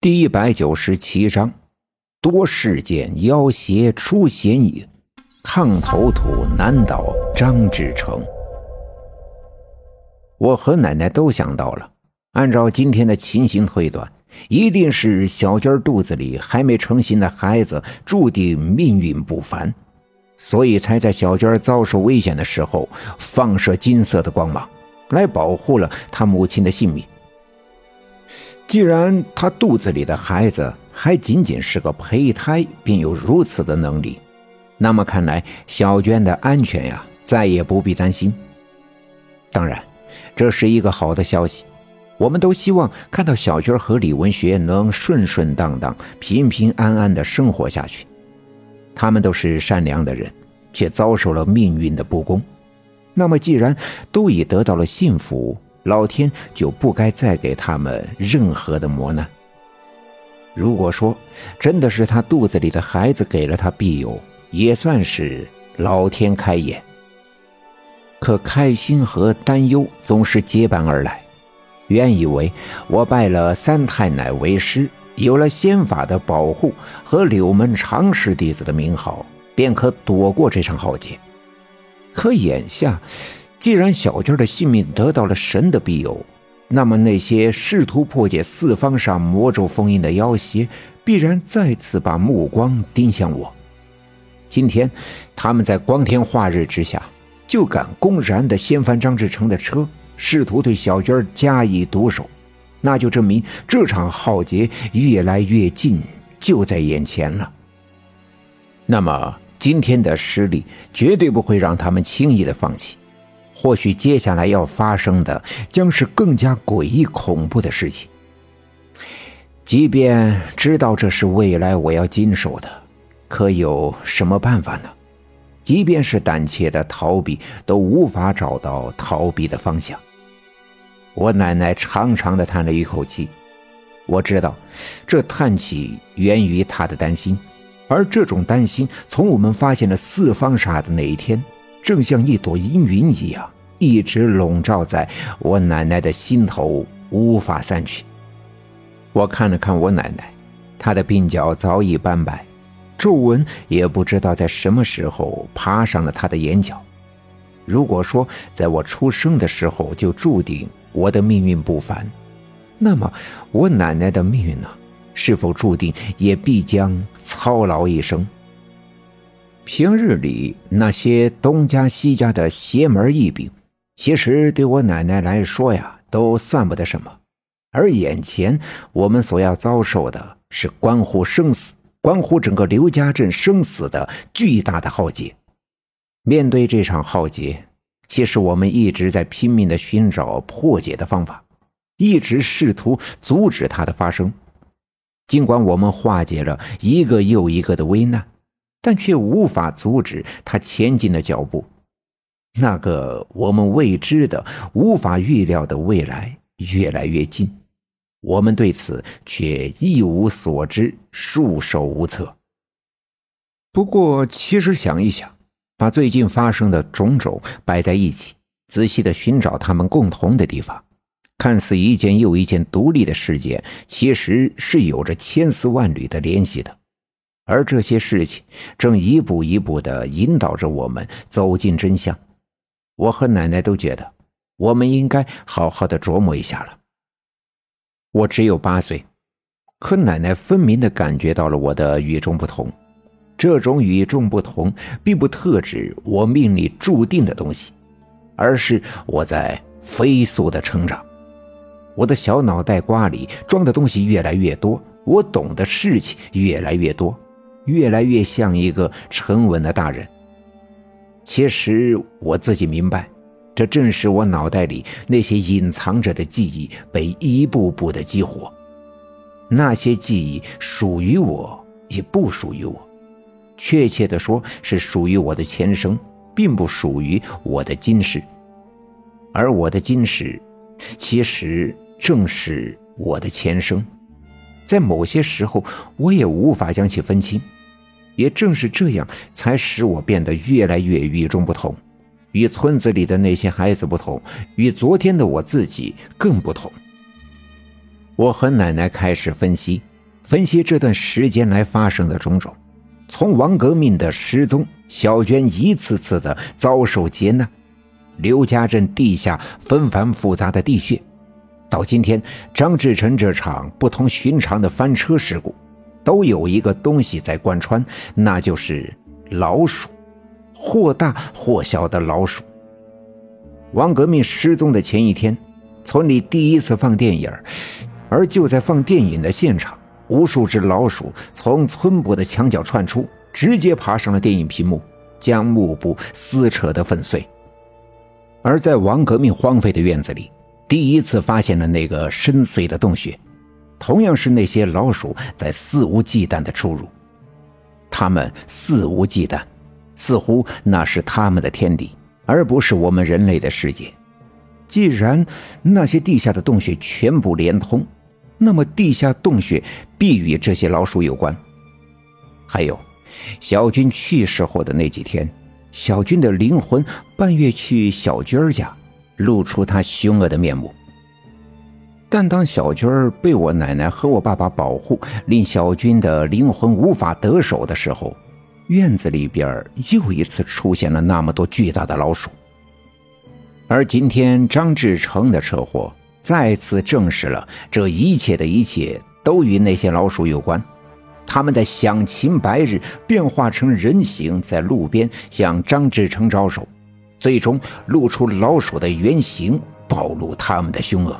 第一百九十七章，多事件要挟出嫌疑，炕头土难倒张志成。我和奶奶都想到了，按照今天的情形推断，一定是小娟肚子里还没成型的孩子注定命运不凡，所以才在小娟遭受危险的时候放射金色的光芒，来保护了她母亲的性命。既然他肚子里的孩子还仅仅是个胚胎，并有如此的能力，那么看来小娟的安全呀，再也不必担心。当然，这是一个好的消息，我们都希望看到小娟和李文学能顺顺当当、平平安安的生活下去。他们都是善良的人，却遭受了命运的不公。那么，既然都已得到了幸福，老天就不该再给他们任何的磨难。如果说真的是他肚子里的孩子给了他庇佑，也算是老天开眼。可开心和担忧总是结伴而来。原以为我拜了三太奶为师，有了仙法的保护和柳门常师弟子的名号，便可躲过这场浩劫。可眼下……既然小娟的性命得到了神的庇佑，那么那些试图破解四方煞魔咒封印的妖邪，必然再次把目光盯向我。今天，他们在光天化日之下，就敢公然的掀翻张志成的车，试图对小娟加以毒手，那就证明这场浩劫越来越近，就在眼前了。那么，今天的失利绝对不会让他们轻易的放弃。或许接下来要发生的将是更加诡异恐怖的事情。即便知道这是未来我要经受的，可有什么办法呢？即便是胆怯的逃避，都无法找到逃避的方向。我奶奶长长的叹了一口气，我知道，这叹气源于她的担心，而这种担心从我们发现了四方煞的那一天。正像一朵阴云一样，一直笼罩在我奶奶的心头，无法散去。我看了看我奶奶，她的鬓角早已斑白，皱纹也不知道在什么时候爬上了她的眼角。如果说在我出生的时候就注定我的命运不凡，那么我奶奶的命运呢？是否注定也必将操劳一生？平日里那些东家西家的邪门异病，其实对我奶奶来说呀，都算不得什么。而眼前我们所要遭受的是关乎生死、关乎整个刘家镇生死的巨大的浩劫。面对这场浩劫，其实我们一直在拼命的寻找破解的方法，一直试图阻止它的发生。尽管我们化解了一个又一个的危难。但却无法阻止它前进的脚步。那个我们未知的、无法预料的未来越来越近，我们对此却一无所知，束手无策。不过，其实想一想，把最近发生的种种摆在一起，仔细的寻找他们共同的地方，看似一件又一件独立的事件，其实是有着千丝万缕的联系的。而这些事情正一步一步地引导着我们走进真相。我和奶奶都觉得，我们应该好好的琢磨一下了。我只有八岁，可奶奶分明的感觉到了我的与众不同。这种与众不同，并不特指我命里注定的东西，而是我在飞速的成长。我的小脑袋瓜里装的东西越来越多，我懂的事情越来越多。越来越像一个沉稳的大人。其实我自己明白，这正是我脑袋里那些隐藏着的记忆被一步步的激活。那些记忆属于我，也不属于我。确切的说，是属于我的前生，并不属于我的今世。而我的今世，其实正是我的前生。在某些时候，我也无法将其分清。也正是这样，才使我变得越来越与众不同，与村子里的那些孩子不同，与昨天的我自己更不同。我和奶奶开始分析，分析这段时间来发生的种种，从王革命的失踪，小娟一次次的遭受劫难，刘家镇地下纷繁复杂的地穴，到今天张志成这场不同寻常的翻车事故，都有一个东西在贯穿，那就是老鼠，或大或小的老鼠。王革命失踪的前一天，村里第一次放电影，而就在放电影的现场。无数只老鼠从村部的墙角窜出，直接爬上了电影屏幕，将幕布撕扯得粉碎。而在王革命荒废的院子里，第一次发现了那个深邃的洞穴，同样是那些老鼠在肆无忌惮地出入。它们肆无忌惮，似乎那是他们的天地，而不是我们人类的世界。既然那些地下的洞穴全部连通，那么，地下洞穴必与这些老鼠有关。还有，小军去世后的那几天，小军的灵魂半夜去小军家，露出他凶恶的面目。但当小军儿被我奶奶和我爸爸保护，令小军的灵魂无法得手的时候，院子里边又一次出现了那么多巨大的老鼠。而今天张志成的车祸。再次证实了这一切的一切都与那些老鼠有关。他们在响晴白日变化成人形，在路边向张志成招手，最终露出老鼠的原形，暴露他们的凶恶。